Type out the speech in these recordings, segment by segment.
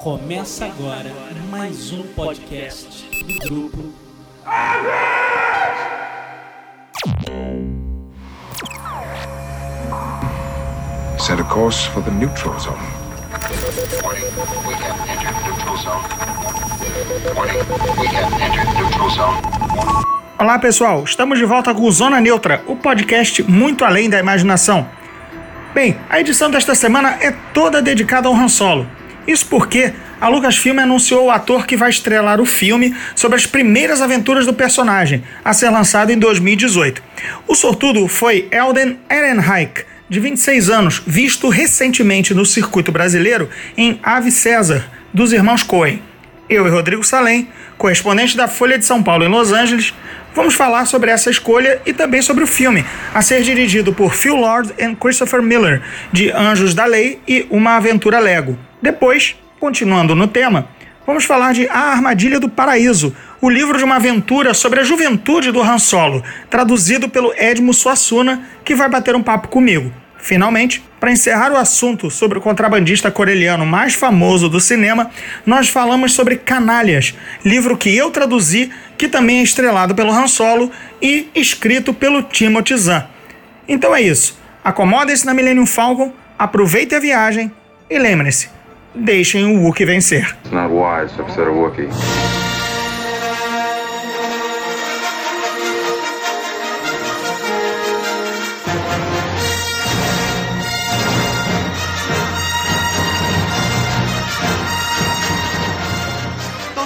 Começa agora mais um podcast do grupo. Set a course for the neutral zone. Warning, we have entered neutral zone. Warning, we have entered neutral zone. Olá pessoal, estamos de volta com o Zona Neutra, o podcast muito além da imaginação. Bem, a edição desta semana é toda dedicada ao Han Solo. Isso porque a Lucasfilm anunciou o ator que vai estrelar o filme sobre as primeiras aventuras do personagem, a ser lançado em 2018. O sortudo foi Elden Ehrenreich, de 26 anos, visto recentemente no circuito brasileiro em Ave César, dos irmãos Coen. Eu e Rodrigo Salem, correspondente da Folha de São Paulo em Los Angeles, vamos falar sobre essa escolha e também sobre o filme, a ser dirigido por Phil Lord e Christopher Miller, de Anjos da Lei e Uma Aventura Lego. Depois, continuando no tema, vamos falar de A Armadilha do Paraíso, o livro de uma aventura sobre a juventude do Han Solo, traduzido pelo Edmo Suassuna, que vai bater um papo comigo. Finalmente, para encerrar o assunto sobre o contrabandista coreliano mais famoso do cinema, nós falamos sobre Canalhas, livro que eu traduzi, que também é estrelado pelo Han Solo e escrito pelo Timothy Zahn. Então é isso. Acomodem-se na Millennium Falcon, aproveitem a viagem e lembrem-se, deixem o Wookiee vencer. It's not wise.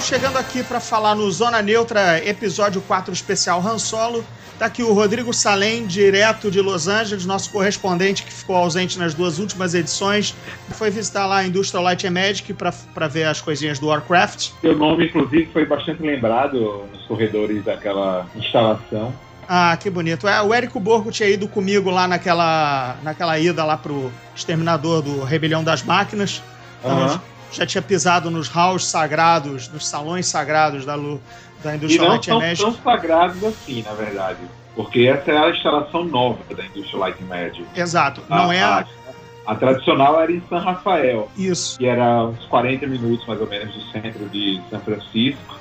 Chegando aqui para falar no Zona Neutra, episódio 4 especial Han Solo, tá aqui o Rodrigo Salem, direto de Los Angeles, nosso correspondente que ficou ausente nas duas últimas edições. Foi visitar lá a Industrial Light and Magic para ver as coisinhas do Warcraft. Seu nome, inclusive, foi bastante lembrado nos corredores daquela instalação. Ah, que bonito. É, o Érico Borgo tinha ido comigo lá naquela, naquela ida lá pro exterminador do Rebelião das Máquinas. Então. Já tinha pisado nos halls sagrados, nos salões sagrados da, Lu, da Industrial não Light and são Magic. tão sagrados assim, na verdade. Porque essa é a instalação nova da Industrial Light Magic. Exato. Não a, é a... a, tradicional era em San Rafael, Isso. que era uns 40 minutos mais ou menos do centro de São Francisco.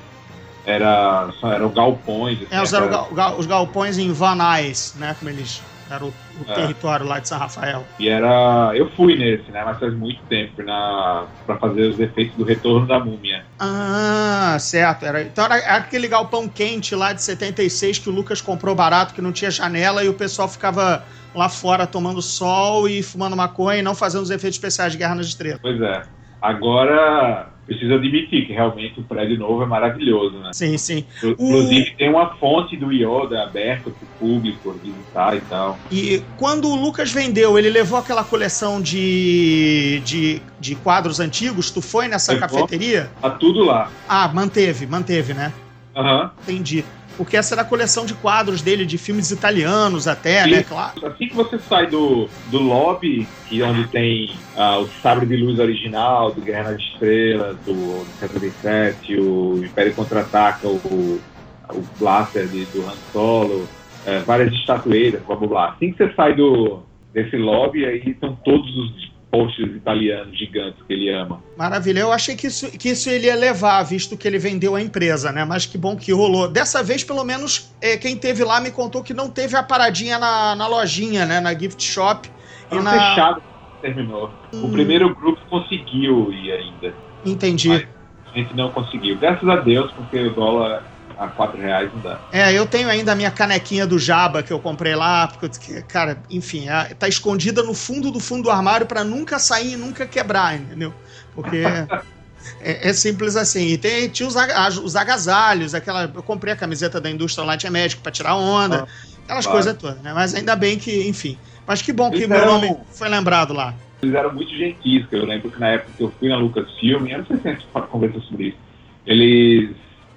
Era, eram galpões. assim, É, eram era- os galpões em Van Nuys, né? Como eles. Era o, o É. território lá de São Rafael. E era. Eu fui nesse, né? Mas faz muito tempo na, pra fazer os efeitos do retorno da múmia. Ah, certo. Era, então era aquele galpão quente lá de 76 que o Lucas comprou barato, que não tinha janela e o pessoal ficava lá fora tomando sol e fumando maconha e não fazendo os efeitos especiais de Guerra nas Estrelas. Pois é. Agora, preciso admitir que realmente o prédio novo é maravilhoso, né? Sim, sim. Inclusive, tem uma fonte do Yoda aberta para o público visitar e tal. E quando o Lucas vendeu, ele levou aquela coleção de, de, de quadros antigos? Tu foi nessa Levou. cafeteria? Tá tudo lá. Ah, manteve, manteve, né? Aham. Entendi. Porque essa era a coleção de quadros dele, de filmes italianos até, né? Sim. Claro. Assim que você sai do, do lobby, que é onde tem ah, o sabre de luz original, do Guerra nas Estrelas, do, do 77, o Império Contra-Ataca, o, o Blaster de, do Han Solo, eh, várias estatueiras, blá blá blá. Assim que você sai do, desse lobby, aí estão todos os posters italianos gigantes que ele ama. Maravilha. Eu achei que isso, que isso ele ia levar, visto que ele vendeu a empresa, né? Mas que bom que rolou. Dessa vez, pelo menos, é, quem teve lá me contou que não teve a paradinha na, na lojinha, né? Na gift shop. E na... fechado terminou. O primeiro grupo conseguiu ir ainda. Entendi. Mas- A gente não conseguiu. Graças a Deus, porque o dólar a 4 reais não dá. É, eu tenho ainda a minha canequinha do Jaba que eu comprei lá, porque, cara, enfim, é- tá escondida no fundo do fundo do armário pra nunca sair e nunca quebrar, entendeu? Porque é, é simples assim. E tem, tinha os, os agasalhos, aquela. Eu comprei a camiseta da Indústria Light Magic pra tirar onda, aquelas claro. coisas todas, né? Mas ainda bem que, enfim. Mas que bom que Eles meu eram- nome foi lembrado lá. Eles eram muito gentis, que eu lembro que na época que eu fui na Lucasfilm, eu não sei se a gente conversou sobre isso, eles,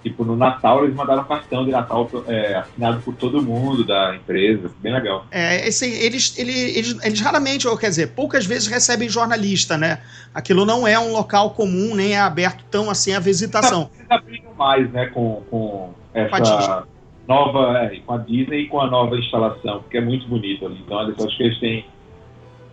tipo, no Natal eles mandaram cartão de Natal é, assinado por todo mundo da empresa, bem legal. É, esse, eles, ele- eles, eles raramente, ou quer dizer, poucas vezes recebem jornalista, né? Aquilo não é um local comum, nem é aberto tão assim à visitação. Eles abriram mais, né, com, com Com essa nova, é, com a Disney e com a nova instalação, porque é muito bonito ali. Então, eles- acho que eles têm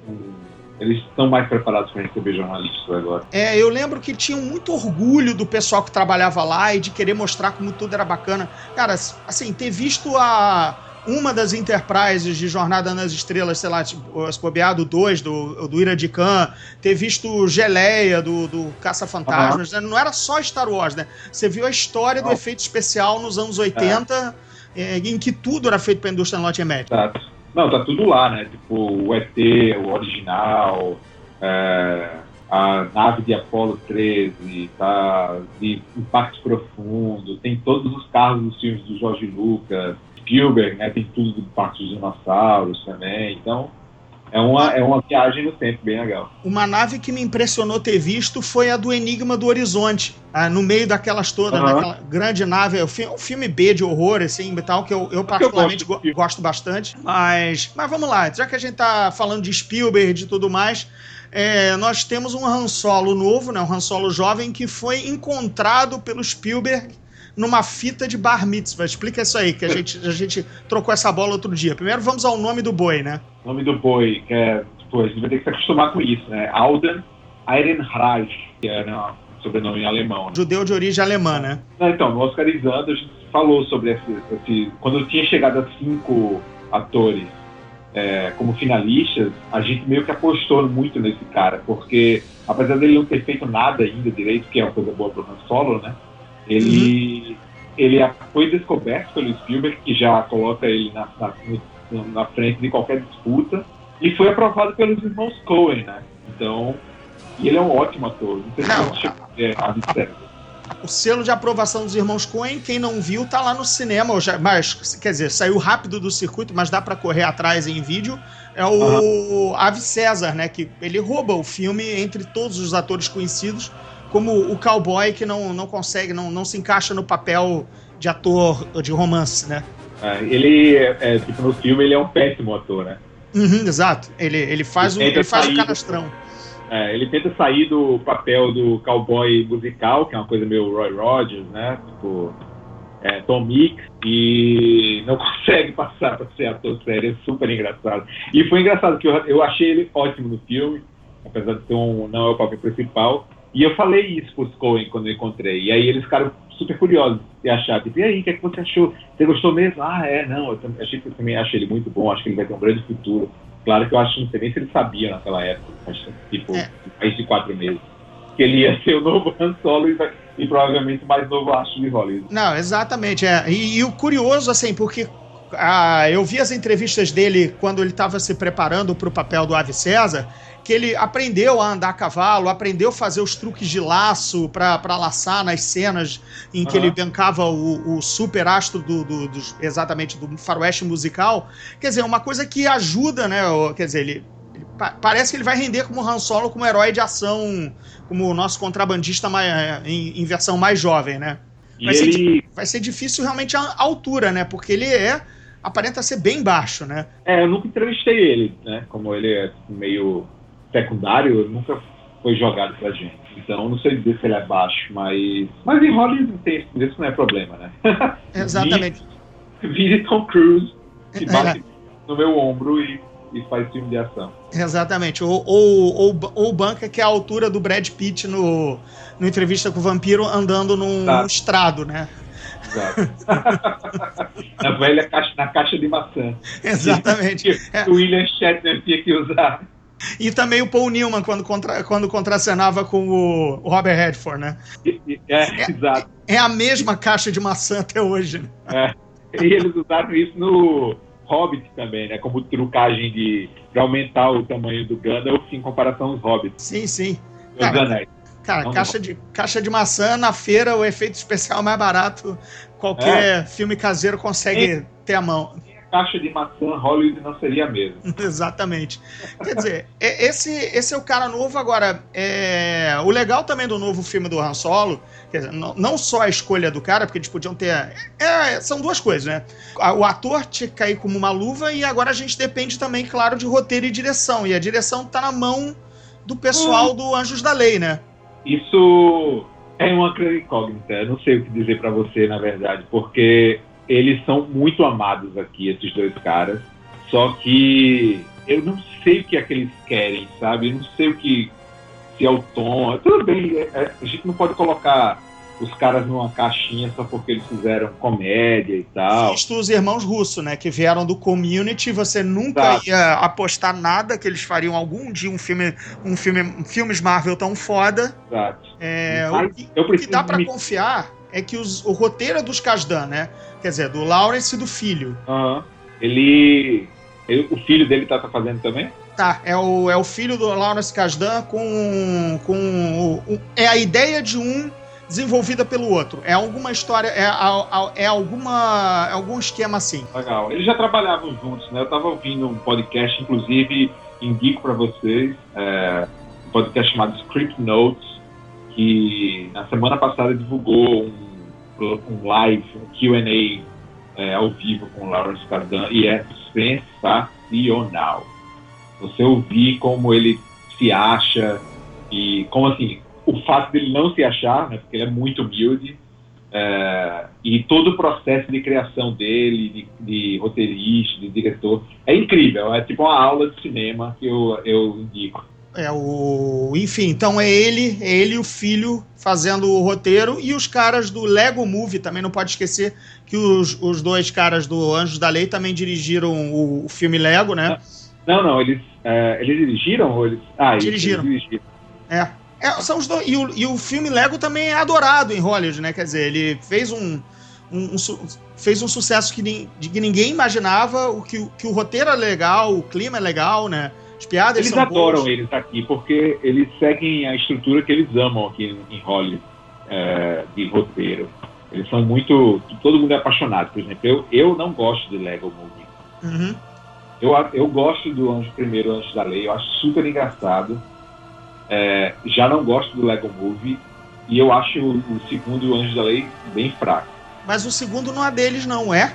um eles estão mais preparados para receber jornalistas agora. É, eu lembro que tinham muito orgulho do pessoal que trabalhava lá e de querer mostrar como tudo era bacana. Cara, assim, ter visto a uma das Enterprises de Jornada nas Estrelas, sei lá, tipo, se bobear do 2, do, do Ira de Khan, ter visto Geleia do, do Caça-Fantasmas, uhum. né? não era só Star Wars, né? Você viu a história do efeito especial nos anos 80, é. em que tudo era feito pela indústria norte-americana. Exato. Não, tá tudo lá, né? Tipo, o ET, o original, é, a nave de Apollo 13, tá? De Impacto Profundo, tem todos os carros dos filmes do George Lucas, Spielberg, né? Tem tudo do Parque dos Dinossauros também. Então, é uma, é uma viagem no tempo bem legal. Uma nave que me impressionou ter visto foi a do Enigma do Horizonte. Ah, no meio daquelas todas, uhum. naquela grande nave. O filme, o filme B de horror, assim, e tal, que eu, eu particularmente eu gosto, gosto, bastante. Mas, mas vamos lá, já que a gente tá falando de Spielberg e tudo mais. É, nós temos um Han Solo novo, né, um Han Solo jovem, que foi encontrado pelo Spielberg numa fita de bar mitzvah. Explica isso aí, que a gente, a gente trocou essa bola outro dia. Primeiro vamos ao nome do boi, né? O nome do boi, que é, tipo, a gente vai ter que se acostumar com isso, né? Alden Ehrenreich, que é né, sobrenome em alemão. Né? Judeu de origem alemã, né? então, no Oscarizando a gente falou sobre esse, esse quando tinha chegado a cinco atores é, como finalistas, a gente meio que apostou muito nesse cara, porque apesar dele não ter feito nada ainda direito, que é uma coisa boa para o Han Solo, né? Ele, uhum. ele foi descoberto pelo Spielberg, que já coloca ele na, na, na frente de qualquer disputa, e foi aprovado pelos irmãos Coen, né? Então, ele é um ótimo ator. Não não, é, o selo de aprovação dos irmãos Coen, quem não viu, tá lá no cinema, já, mas quer dizer, saiu rápido do circuito, mas dá para correr atrás em vídeo. É o uhum. Ave César, né? Que ele rouba o filme entre todos os atores conhecidos como o cowboy que não, não consegue, não, não se encaixa no papel de ator de romance, né? É, ele, é, tipo, no filme, ele é um péssimo ator, né? Uhum, exato. Ele, ele faz, ele o, ele faz o canastrão. É, ele tenta sair do papel do cowboy musical, que é uma coisa meio Roy Rogers, né? Tipo, é, Tom Mix, e não consegue passar para ser ator sério, é super engraçado. E foi engraçado que eu, eu achei ele ótimo no filme, apesar de ser um, não é o papel principal, e eu falei isso pros Coen quando eu encontrei. E aí eles ficaram super curiosos de achar. Tipo, e aí, o que, é que você achou? Você gostou mesmo? Ah, é, não. Eu achei que eu também acho ele muito bom. Acho que ele vai ter um grande futuro. Claro que eu acho, não sei nem se ele sabia naquela época, tipo, é. mais de quatro meses, que ele ia ser o novo Han Solo e, e provavelmente o mais novo acho de Hollywood. Não, exatamente. É. E, e o curioso, assim, porque ah, eu vi as entrevistas dele quando ele estava se preparando para o papel do Ave César que ele aprendeu a andar a cavalo, aprendeu a fazer os truques de laço para laçar nas cenas em uhum. que ele bancava o, o super astro do, do, do, exatamente do faroeste musical. Quer dizer, uma coisa que ajuda, né? Quer dizer, ele, ele parece que ele vai render como Han Solo, como herói de ação, como o nosso contrabandista mais, em, em versão mais jovem, né? Vai, ser, vai ser difícil realmente a altura, né? Porque ele é aparenta ser bem baixo, né? É, eu nunca entrevistei ele, né? Como ele é meio secundário nunca foi jogado pra gente. Então, não sei dizer se ele é baixo, mas. Mas em Hollywood tem, isso não é problema, né? Exatamente. Vire Tom Cruise, que bate é. no meu ombro e, e faz filme de ação. Exatamente. Ou, ou, ou, ou banca que é a altura do Brad Pitt no, no entrevista com o vampiro andando num tá. estrado, né? Exato. na velha caixa, na caixa de maçã. Exatamente. Que, é. o William Shatner tinha que usar. E também o Paul Newman, quando, contra, quando contracenava com o Robert Redford, né? É, é, exato. É a mesma caixa de maçã até hoje. Né? É. E eles usaram isso no Hobbit também, né? Como trucagem de pra aumentar o tamanho do Gandalf em comparação aos Hobbits. Sim, sim. Cara, cara caixa, de, caixa de maçã na feira, o efeito especial mais barato. Qualquer é. filme caseiro consegue ter a mão caixa de maçã, Hollywood não seria mesmo. Exatamente. Quer dizer, esse, esse é o cara novo. Agora, é, o legal também do novo filme do Han Solo, dizer, não, só a escolha do cara, porque eles podiam ter. É, são duas coisas, né? O ator tinha que cair como uma luva e agora a gente depende também, claro, de roteiro e direção. E a direção tá na mão do pessoal hum. do Anjos da Lei, né? Isso é uma incógnita. Eu não sei o que dizer para você, na verdade, porque eles são muito amados aqui, esses dois caras. Só que eu não sei o que é que eles querem, sabe? Eu não sei o que se é o tom. Tudo bem, é- é- a gente não pode colocar os caras numa caixinha só porque eles fizeram comédia e tal. Visto os irmãos Russo, né? Que vieram do community, você nunca Exato. ia apostar nada que eles fariam algum dia um filme, um filme, filmes Marvel tão foda. Exato. É, Mas o, que- eu o que preciso dá pra me- confiar é que os- o roteiro é dos Kasdan, né? Quer dizer, do Lawrence e do filho. Aham. Ele, ele- O filho dele tá, tá fazendo também? Tá, é o, é o filho do Lawrence Kasdan com. com o- o- é a ideia de um desenvolvida pelo outro. É alguma história, é, a- é alguma. É algum esquema assim. Legal. Eles já trabalhavam juntos, né? Eu tava ouvindo um podcast, inclusive, indico para vocês, é, um podcast chamado Script Notes, que na semana passada divulgou um, um live, um Q&A é, ao vivo com Lawrence Kasdan, e é sensacional. Você ouvir como ele se acha e como assim, o fato dele não se achar, né, porque ele é muito humilde, é, e todo o processo de criação dele, de, de roteirista, de diretor, é incrível. É tipo uma aula de cinema que eu, eu indico. É o. Enfim, então é ele, é ele e o filho fazendo o roteiro e os caras do Lego Movie também não pode esquecer que os, os dois caras do Anjos da Lei também dirigiram o, o filme Lego, né? Não, não, eles, é, eles dirigiram ou eles. Ah, Dirigiram. Eles dirigiram. É. É, são os dois, e, o, e o filme Lego também é adorado em Hollywood, né? Quer dizer, ele fez um, um- um fez um sucesso que, que ninguém imaginava, o que, o- que o roteiro é legal, o clima é legal, né? As piadas Eles são adoram boas. eles aqui, porque eles seguem a estrutura que eles amam aqui em Hollywood, é, de roteiro. Eles são muito. Todo mundo é apaixonado. Por exemplo, eu, eu não gosto de Lego Movie. Uhum. Eu, eu gosto do Anjo Primeiro, Anjo da Lei, eu acho super engraçado. É, já não gosto do Lego Movie e eu acho o, o segundo Anjo da Lei bem fraco. Mas o segundo não é deles, não é?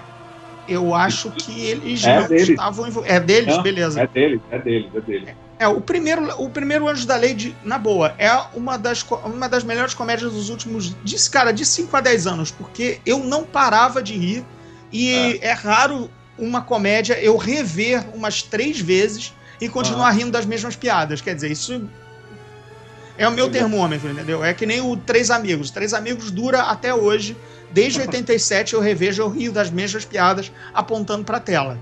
Eu acho que eles É não deles. estavam envol- É deles, Não, beleza. É deles, é deles, é deles. É, o primeiro, o primeiro Anjo da Lei, de- na boa, é uma das, uma das melhores comédias dos últimos. De, cara, de 5 a 10 anos, porque eu não parava de rir. E é, raro uma comédia eu rever umas três vezes e continuar rindo das mesmas piadas. Quer dizer, isso é o meu é. termômetro, entendeu? É que nem o Três Amigos. Três Amigos dura até hoje. Desde 87 eu revejo, eu rio das mesmas piadas apontando pra tela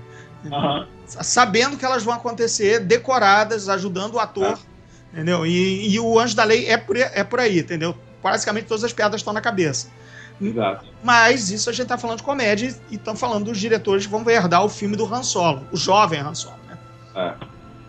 Aham. sabendo que elas vão acontecer, decoradas, ajudando o ator, entendeu? E, e o Anjo da Lei é por, é por aí, entendeu? Basicamente todas as piadas estão na cabeça. Exato. Mas isso a gente tá falando de comédia e estão falando dos diretores que vão herdar o filme do Han Solo, o jovem Han Solo, né?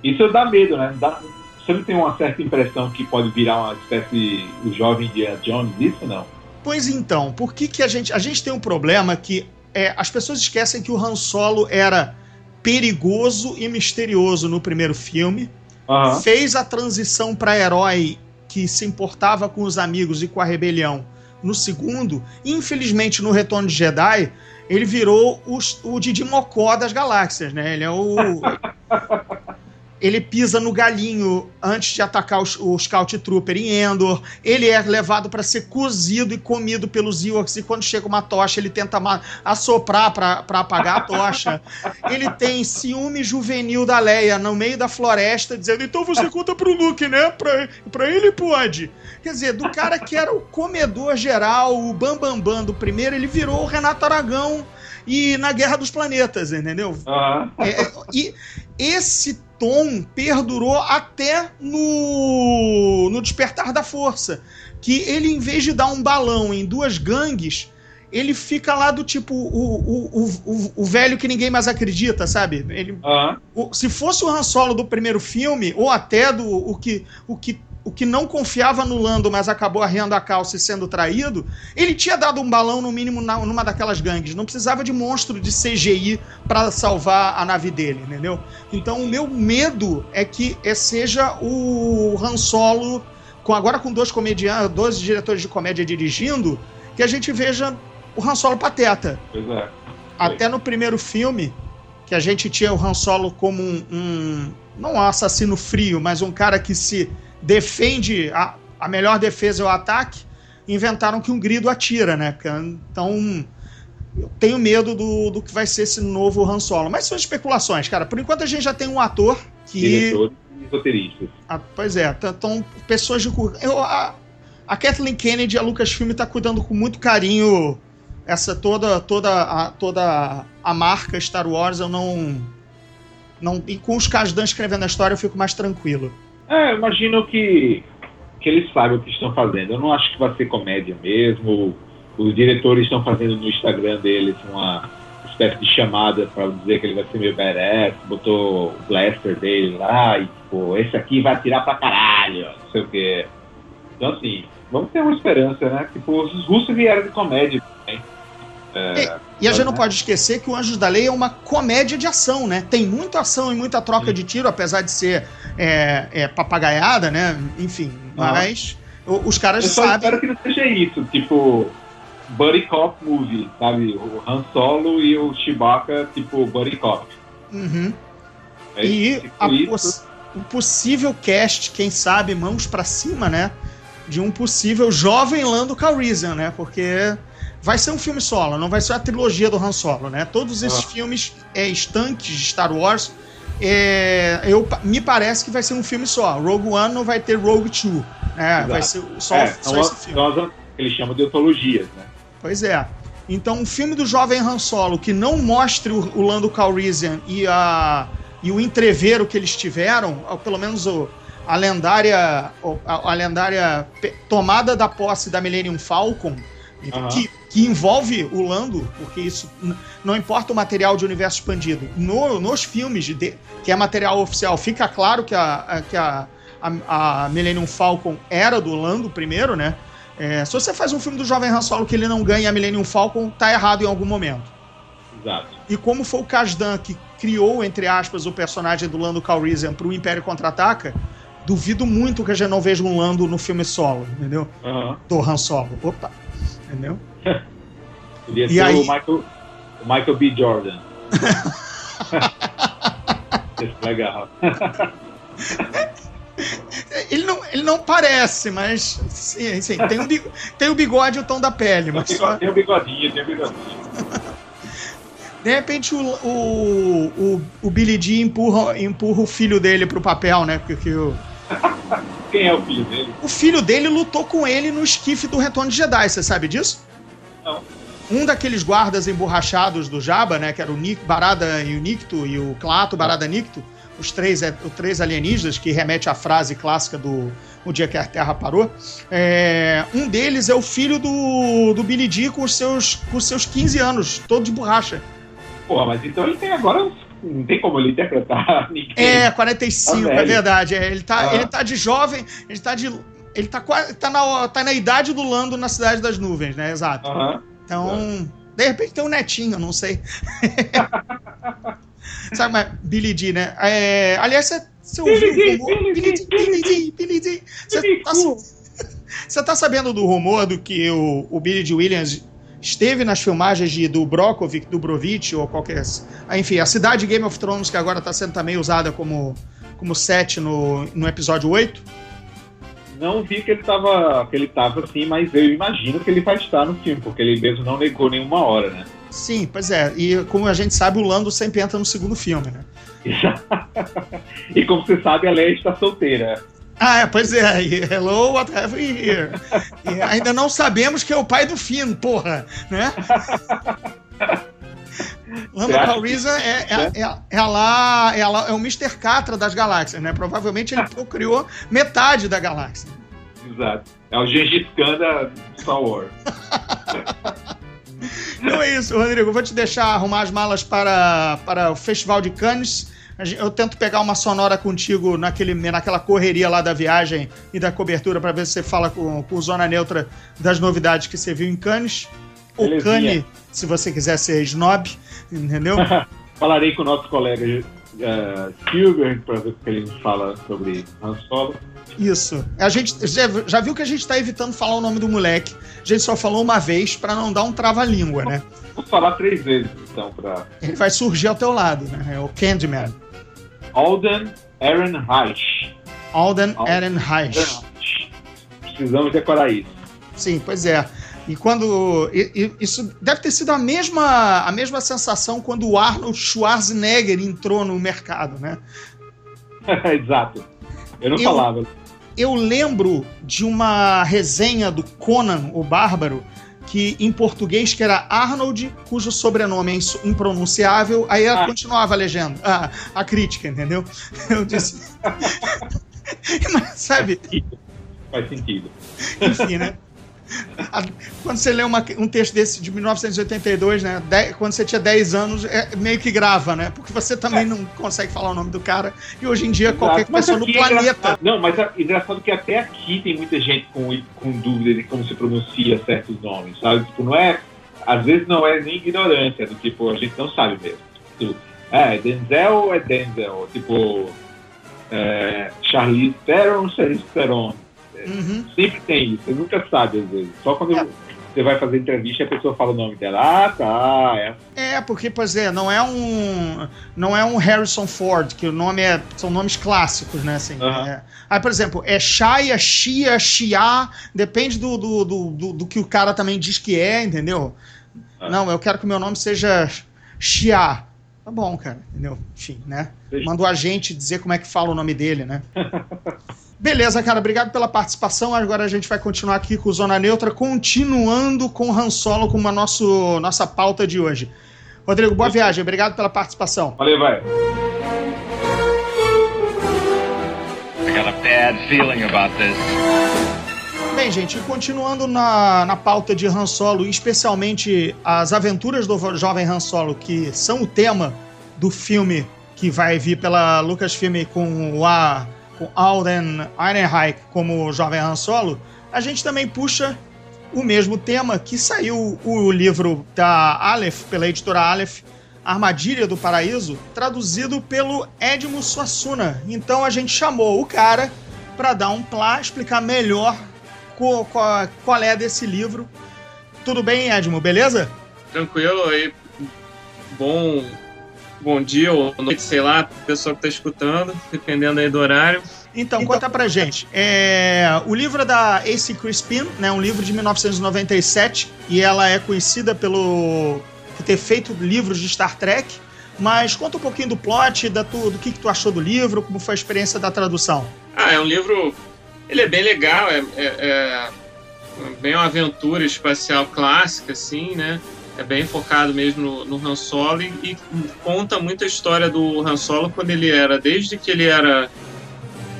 Isso dá medo, né? Dá, você não tem uma certa impressão que pode virar uma espécie o jovem Indiana Jones, isso não? Pois então, por que, que a gente. A gente tem um problema que é, as pessoas esquecem que o Han Solo era perigoso e misterioso no primeiro filme. Aham. fez a transição para herói que se importava com os amigos e com a rebelião no segundo. Infelizmente, no Retorno de Jedi, ele virou os- o Didi Mocó das galáxias, né? Ele é o. Ele pisa no galinho antes de atacar os- o Scout Trooper em Endor. Ele é levado para ser cozido e comido pelos Ewoks. E quando chega uma tocha, ele tenta assoprar para apagar a tocha. Ele tem ciúme juvenil da Leia no meio da floresta, dizendo: então você conta pro Luke, né? Pra, pra ele pode. Quer dizer, do cara que era o comedor geral, o Bambambam Bam Bam do primeiro, ele virou o Renato Aragão e na Guerra dos Planetas, entendeu? É, é, e esse tom perdurou até no, no Despertar da Força. Que ele, em vez de dar um balão em duas gangues, ele fica lá do tipo o, o, o, o, velho que ninguém mais acredita, sabe? Ele, Aham. o- se fosse o Han Solo do primeiro filme, ou até do o que, o que, o que não confiava no Lando, mas acabou arriando a calça e sendo traído, ele tinha dado um balão, no mínimo, na- numa daquelas gangues. Não precisava de monstro de CGI pra salvar a nave dele, entendeu? Então o meu medo é que é- seja o Han Solo, com, agora com dois comediantes, dois diretores de comédia dirigindo, que a gente veja o Han Solo pateta. Pois é. Até no primeiro filme, que a gente tinha o Han Solo como um, um- não um assassino frio, mas um cara que se defende, a, a melhor defesa é o ataque, inventaram que um grido atira, né? Então, eu tenho medo do, do que vai ser esse novo Han Solo. Mas são especulações, cara. Por enquanto a gente já tem um ator que. Diretores e roteiristas. Ah, pois é, então pessoas de. Eu, a, a Kathleen Kennedy, a Lucasfilm, tá cuidando com muito carinho essa toda toda a, toda a marca Star Wars. Eu não. não e com os Kasdan escrevendo a história, eu fico mais tranquilo. É, imagino que, que eles sabem o que estão fazendo. Eu não acho que vai ser comédia mesmo. Os diretores estão fazendo no Instagram deles uma espécie de chamada para dizer que ele vai ser meio badass. Botou o blaster dele lá e, pô, esse aqui vai atirar pra caralho, não sei o quê. Então, assim, vamos ter uma esperança, né? Tipo, os russos vieram de comédia também. É, E a gente não né? pode esquecer que o Anjos da Lei é uma comédia de ação, né? Tem muita ação e muita troca Sim. de tiro, apesar de ser é, é, papagaiada, né? Enfim, mas os caras Eu só sabem. espero que não seja isso, tipo Buddy Cop movie, sabe? O Han Solo e o Chewbacca, tipo Buddy Cop. Uhum. É E tipo poss- o possível cast, quem sabe, mãos pra cima, né? De um possível jovem Lando Calrissian, né? Porque vai ser um filme solo, não vai ser a trilogia do Han Solo, né? Todos esses Ah. filmes é, estanques de Star Wars, é, eu, me parece que vai ser um filme só. Rogue One não vai ter Rogue Two, né? Vai ser só, é, só são, esse as, filme. que eles chamam de antologias, né? Pois é. Então, um filme do jovem Han Solo que não mostre o, o Lando Calrissian e, a, e o entrevero que eles tiveram, ou pelo menos o, a lendária, a, a lendária tomada da posse da Millennium Falcon, Aham. que, que envolve o Lando, porque isso não importa o material de universo expandido. No- nos filmes, de, que é material oficial, fica claro que a, a- que a, a, a Millennium Falcon era do Lando primeiro, né? É, se você faz um filme do Jovem Han Solo que ele não ganha a Millennium Falcon, tá errado em algum momento. Exato. E como foi o Kasdan que criou, entre aspas, o personagem do Lando Calrissian pro Império Contra-Ataca, duvido muito que a gente não veja um Lando no filme solo, entendeu? Aham. Do Han Solo. Opa, entendeu? Podia E ser aí- o, Michael, o Michael B. Jordan. É legal. Ele não, ele não parece, mas sim, sim, tem, o bigode, tem o bigode e o tom da pele, mas só, Tem o bigodinho, tem o bigodinho. de repente o, o, o, o Billy Dee empurra, empurra o filho dele pro papel, né? Porque o, Quem é o filho dele? o filho dele lutou com ele no esquife do Retorno de Jedi, você sabe disso? Não. Um daqueles guardas emborrachados do Jabba, né? Que era o Nick, Barada e o Nicto e o Clato Barada Nicto, os três, é, os três alienígenas, que remete à frase clássica do O Dia que a Terra Parou. É, um deles é o filho do, do Billy Dee com os, seus, com os seus 15 anos, todo de borracha. Porra, mas então ele tem agora. uns- Não tem como ele interpretar ninguém. É, 45, Tá é verdade. É, ele, tá, Ah. ele tá de jovem, ele tá de. Ele tá, quase- tá, na, tá na idade do Lando na Cidade das Nuvens, né? Exato. Aham. Então, de repente tem um netinho, não sei. Sabe, mas Billy D, né? É, aliás, você, você ouviu Billy o Dee, rumor? Billy D, Billy D, Billy D. Você Billy tá, você tá sabendo do rumor do que o, o Billy D. Williams esteve nas filmagens de, do Brovich, ou qualquer... ah, Enfim, a cidade Game of Thrones, que agora tá sendo também usada como, como set no, no episódio 8. Não vi que ele tava. que ele tava assim, mas eu imagino que ele vai estar no filme, porque ele mesmo não negou nenhuma hora, né? Sim, pois é. E como a gente sabe, o Lando sempre entra no segundo filme, né? e como você sabe, a Leia está solteira. Ah, é, pois é. Hello, what have we here? E ainda não sabemos que é o pai do Finn, porra, né? Lando Calrissian é, é, é, é lá, é lá, é o Mr. Catra das galáxias, né? Provavelmente ele procriou metade da galáxia. Exato. É o Gengis Khan da Star Wars. Então é isso, Rodrigo. Vou te deixar arrumar as malas para, para o Festival de Cannes. Eu tento pegar uma sonora contigo naquele, naquela correria lá da viagem e da cobertura para ver se você fala com, com Zona Neutra das novidades que você viu em Cannes. Ou. Cane, se você quiser ser snob, entendeu? Falarei com o nosso colega uh, Spielberg para ver o que ele fala sobre Han Solo. Isso. A gente já, já viu que a gente tá evitando falar o nome do moleque. A gente só falou uma vez para não dar um trava-língua, né? Vou falar três vezes, então, para Ele vai surgir ao teu lado, né? É o Candyman. Alden Ehrenreich. Alden Alden Ehrenreich. Precisamos decorar isso. Sim, pois é. E quando. e- e isso deve ter sido a mesma, a mesma sensação quando o Arnold Schwarzenegger entrou no mercado, né? Exato. Eu não Eu- falava. Eu lembro de uma resenha do Conan, o Bárbaro, que em português que era Arnold, cujo sobrenome é impronunciável, aí ela Ah. continuava a legenda, a, a crítica, entendeu? Eu disse. Mas, sabe, Faz sentido. enfim, né? Quando você lê uma- um texto desse de 1982, né? dez- quando você tinha 10 anos, é meio que grava, né? Porque você também não consegue falar o nome do cara. E hoje em dia, qualquer Exato. Mas pessoa no é planeta. Não, mas é engraçado que até aqui tem muita gente com, com dúvida de como se pronuncia certos nomes, sabe? Tipo, não é. Às vezes não é nem ignorância, do tipo, a gente não sabe mesmo. Tipo, é, Denzel ou é Denzel? Tipo, é, Charlize Theron ou Charlize Theron? Uhum. Sempre tem isso, você nunca sabe às vezes. Só quando É. você vai fazer entrevista e a pessoa fala o nome dela. Ah, tá, é É, porque, pois é, não é um. Não é um Harrison Ford, que o nome é. São nomes clássicos, né? Assim, Aham. é. Aí, por exemplo, é Shia, Shia, Shia, depende do, do, do, do- do que o cara também diz que é, entendeu? Ah. Não, eu quero que o meu nome seja Shia. Tá bom, cara, entendeu? Enfim, né? Mandou a gente dizer como é que fala o nome dele, né? Beleza, cara, obrigado pela participação. Agora a gente vai continuar aqui com o Zona Neutra, continuando com o Han Solo como a nosso, nossa pauta de hoje. Rodrigo, boa viagem, obrigado pela participação. Valeu, vai. I got a bad feeling about this. Bem, gente, continuando na, na pauta de Han Solo, especialmente as aventuras do jovem Han Solo, que são o tema do filme que vai vir pela Lucasfilm com o a, com Alden Ehrenreich como jovem Han Solo, a gente também puxa o mesmo tema que saiu o livro da Aleph, pela editora Aleph, Armadilha do Paraíso, traduzido pelo Edmo Suassuna. Então a gente chamou o cara para dar um plá, explicar melhor co- qual, qual é desse livro. Tudo bem, Edmo, beleza? Tranquilo aí. Bom, bom dia ou noite, sei lá, pro pessoal que tá escutando, dependendo aí do horário. Então, conta pra gente. É, o livro é da AC Crispin, né, um livro de 1997, e ela é conhecida pelo por ter feito livros de Star Trek. Mas conta um pouquinho do plot, da tu, do que, que tu achou do livro, como foi a experiência da tradução. Ah, é um livro. Ele é bem legal, é, é- é bem uma aventura espacial clássica, assim, né? É bem focado mesmo no, no Han Solo e, conta muito a história do Han Solo quando ele era, desde que ele era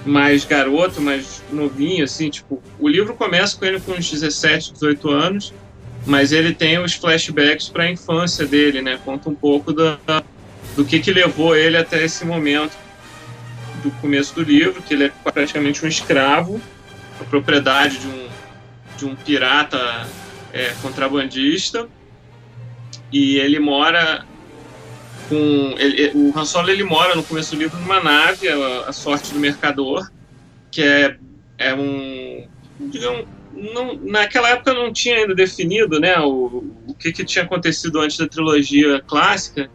mais garoto, mais novinho, assim, tipo, o livro começa com ele com uns 17, 18 anos, mas ele tem os flashbacks para a infância dele, né? Conta um pouco da, do que que levou ele até esse momento do começo do livro, que ele é praticamente um escravo, a propriedade de um, de um pirata é, contrabandista, e ele mora com ele, o Han Solo ele mora no começo do livro numa nave, a, a sorte do mercador, que é, é um digamos, não, naquela época não tinha ainda definido, né, o, o que, que tinha acontecido antes da trilogia clássica.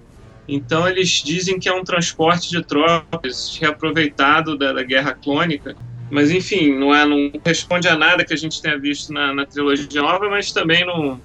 Então eles dizem que é um transporte de tropas reaproveitado da, da Guerra Clônica. Mas enfim, não, é, não responde a nada que a gente tenha visto na, na trilogia nova, mas também não,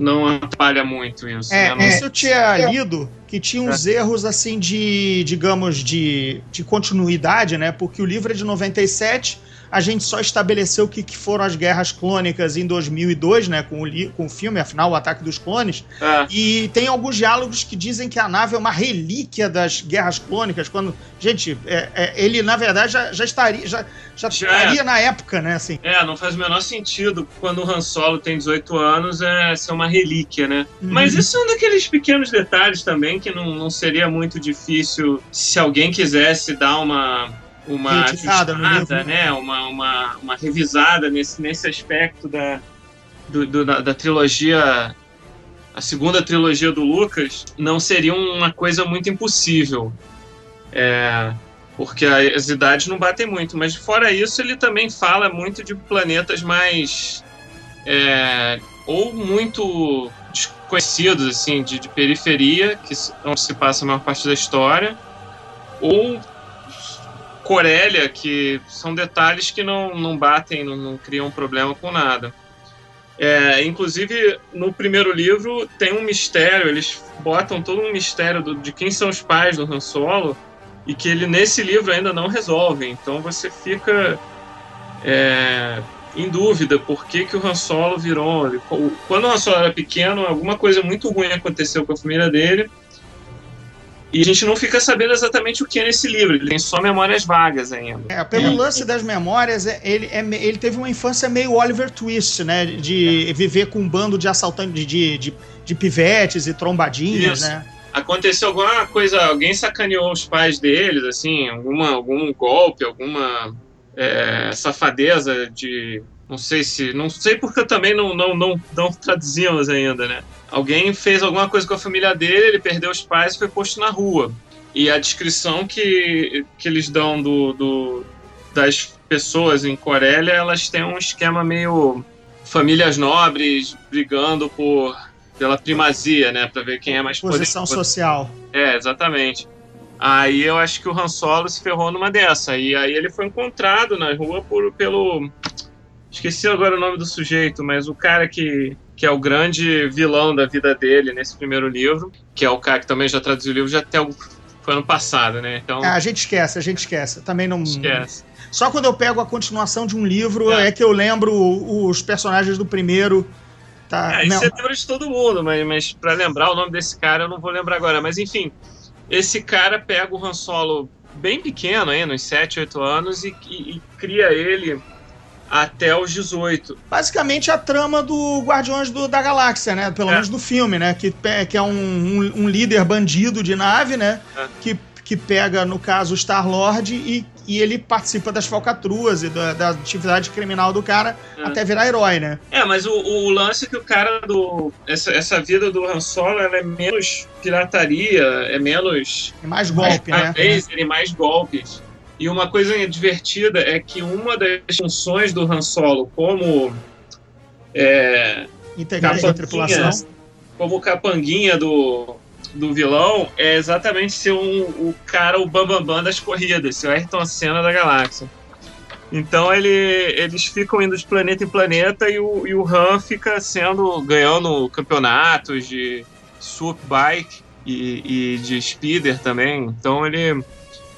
não atrapalha muito isso. É, né? Isso eu tinha lido que tinha uns erros assim de, digamos, de, de continuidade, né? Porque o livro é de 97, a gente só estabeleceu o que, que foram as guerras clônicas em 2002, né? Com o, com o filme, afinal, o Ataque dos Clones. Ah, E tem alguns diálogos que dizem que a nave é uma relíquia das guerras clônicas, quando, gente, é- é, ele na verdade já, já estaria, já, já Já estaria na época, né? Assim. É, não faz o menor sentido quando o Han Solo tem 18 anos é ser uma relíquia, né? Uhum. Mas isso é um daqueles pequenos detalhes também que não, não seria muito difícil se alguém quisesse dar uma uma ajustada, né? Uma, uma, uma revisada nesse, nesse aspecto da, do- do- da, da trilogia a segunda trilogia do Lucas não seria uma coisa muito impossível. É, porque as idades não batem muito. Mas fora isso, ele também fala muito de planetas mais. é, ou muito desconhecidos, assim, de, de periferia, que onde se passa a maior parte da história, ou Corélia, que são detalhes que não, não batem, não, não criam problema com nada. É, inclusive, no primeiro livro tem um mistério, eles botam todo um mistério do, de quem são os pais do Han Solo e que ele nesse livro ainda não resolve. Então você fica é, em dúvida por que, que o Han Solo virou. Quando o Han Solo era pequeno, alguma coisa muito ruim aconteceu com a família dele e a gente não fica sabendo exatamente o que é nesse livro, ele tem só memórias vagas ainda. É, pelo lance das memórias, é, ele, é, ele teve uma infância meio Oliver Twist, né? De é. viver com um bando de assaltantes, de, de, de pivetes e trombadinhas, Isso. né? Aconteceu alguma coisa, alguém sacaneou os pais deles, assim, alguma, algum golpe, alguma é, safadeza de. Não sei se. Não sei porque também não, não, não, não traduzimos ainda, né? Alguém fez alguma coisa com a família dele, ele perdeu os pais e foi posto na rua. E a descrição que, que eles dão do, do das pessoas em Corélia, elas têm um esquema meio famílias nobres brigando por pela primazia, né, para ver quem é mais posição poderoso. social. É, exatamente. Aí eu acho que o Han Solo se ferrou numa dessa. E aí ele foi encontrado na rua por, pelo esqueci agora o nome do sujeito, mas o cara que que é o grande vilão da vida dele nesse primeiro livro, que é o cara que também já traduziu o livro já até o foi ano passado, né? Então. Ah, a gente esquece, a gente esquece. Também não. Esquece. Só quando eu pego a continuação de um livro é, é que eu lembro os personagens do primeiro. Tá, é, isso é lembra de todo mundo, mas, mas para lembrar o nome desse cara eu não vou lembrar agora. Mas enfim, esse cara pega o Han Solo bem pequeno, aí, uns 7, 8 anos, e, e, e cria ele até os 18. Basicamente a trama do Guardiões do, da Galáxia, né? Pelo é. menos do filme, né? Que, que é um, um, um líder bandido de nave, né? É. Que, que pega, no caso, o Star-Lord e, e ele participa das falcatruas e da, da atividade criminal do cara é. até virar herói, né? É, mas o, o, lance é que o cara do... Essa, essa vida do Han Solo, ela é menos pirataria, é menos... É mais golpe, mais, né? Vez, é mais golpes. E uma coisa divertida é que uma das funções do Han Solo como é, integrante da tripulação, como capanguinha do, do vilão, é exatamente ser um, o cara, o bambambam bam, bam das corridas, ser o Ayrton Senna da galáxia. Então ele, eles ficam indo de planeta em planeta e o, e o Han fica sendo ganhando campeonatos de sup bike e, e de speeder também. Então ele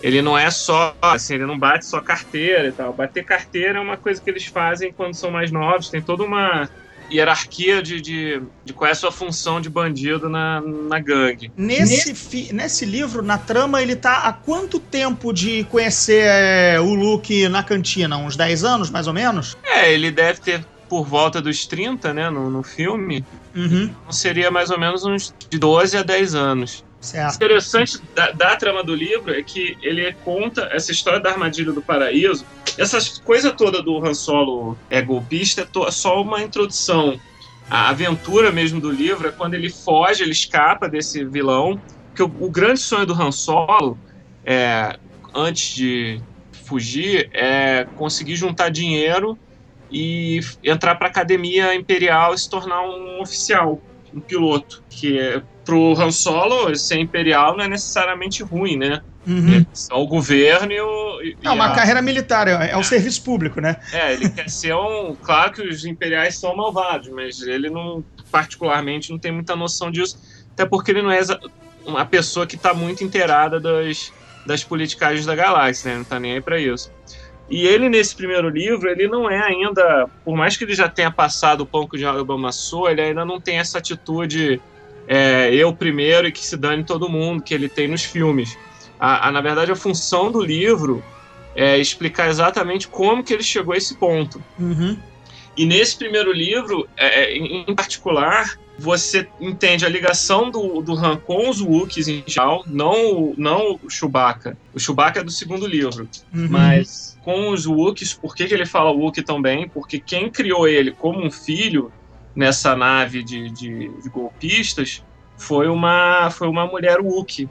ele não é só, assim, ele não bate só carteira e tal. Bater carteira é uma coisa que eles fazem quando são mais novos, tem toda uma hierarquia de, de, de qual é a sua função de bandido na, na gangue. Nesse, fi, nesse livro, na trama, ele tá há quanto tempo de conhecer é, o Luke na cantina? Uns 10 anos, mais ou menos? É, ele deve ter por volta dos 30, né, no, no filme. Uhum. Então seria mais ou menos uns de 12 a 10 anos. Certo. O interessante da, da, trama do livro é que ele conta essa história da armadilha do paraíso. Essa coisa toda do Han Solo é golpista é só uma introdução. A aventura mesmo do livro é quando ele foge, ele escapa desse vilão. Que o, o grande sonho do Han Solo, é, antes de fugir, é conseguir juntar dinheiro e entrar para a academia imperial e se tornar um oficial, um piloto, que é pro Han Solo ser imperial não é necessariamente ruim, né? Uhum. É o governo e o. E, é uma a... carreira militar, é, é um serviço público, né? É, ele quer ser um. Claro que os imperiais são malvados, mas ele não, particularmente, não tem muita noção disso, até porque ele não é uma pessoa que está muito inteirada das, das politicagens da galáxia, né? Não tá nem aí para isso. E ele, nesse primeiro livro, ele não é ainda, por mais que ele já tenha passado o pão que o diabo amassou, ele ainda não tem essa atitude é, eu primeiro e que se dane todo mundo que ele tem nos filmes. A, a, na verdade, a função do livro é explicar exatamente como que ele chegou a esse ponto. Uhum. E nesse primeiro livro, é, é em particular, você entende a ligação do, do Han com os Wookiees em geral, não, não o Chewbacca. O Chewbacca é do segundo livro, uhum. mas com os Wookiees, por que, que ele fala Wookiee tão bem? Porque quem criou ele como um filho nessa nave de, de, de golpistas foi uma, foi uma mulher Wookie.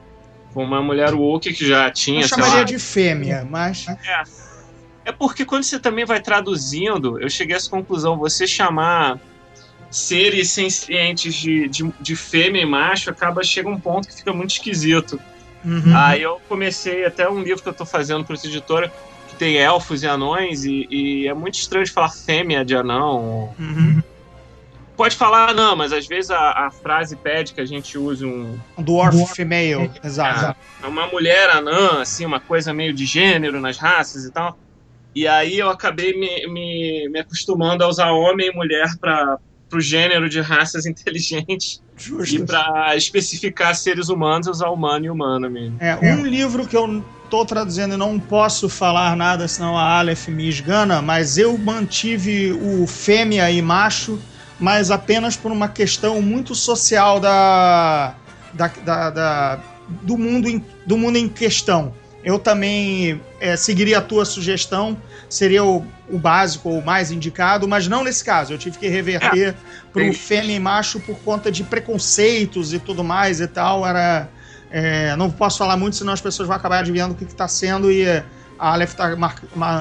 Foi uma mulher Wookie que já tinha. Eu chamaria lá, de fêmea, mas. É. é porque quando você também vai traduzindo, eu cheguei a essa conclusão: você chamar seres sencientes de, de, de fêmea e macho acaba chega um ponto que fica muito esquisito. Uhum. Aí eu comecei até um livro que eu estou fazendo para essa editora que tem elfos e anões e, e, é muito estranho de falar fêmea de anão. Uhum. pode falar, não, mas às vezes a, a frase pede que a gente use um. Dwarf female, exato. ah, uma mulher anã, assim, uma coisa meio de gênero nas raças e tal. E aí eu acabei me, me, me acostumando a usar homem e mulher para o gênero de raças inteligentes. E para especificar seres humanos, usar humano e humano mesmo. É, um livro que eu tô traduzindo e não posso falar nada, senão a Aleph me esgana, mas eu mantive o fêmea e macho, mas apenas por uma questão muito social da, da, da- da- do, mundo em, do mundo em questão. Eu também é, seguiria a tua sugestão, seria o, o básico ou o mais indicado, mas não nesse caso. Eu tive que reverter para o fêmea e macho por conta de preconceitos e tudo mais e tal. Era, é, não posso falar muito, senão as pessoas vão acabar adivinhando o que está sendo e a Aleph está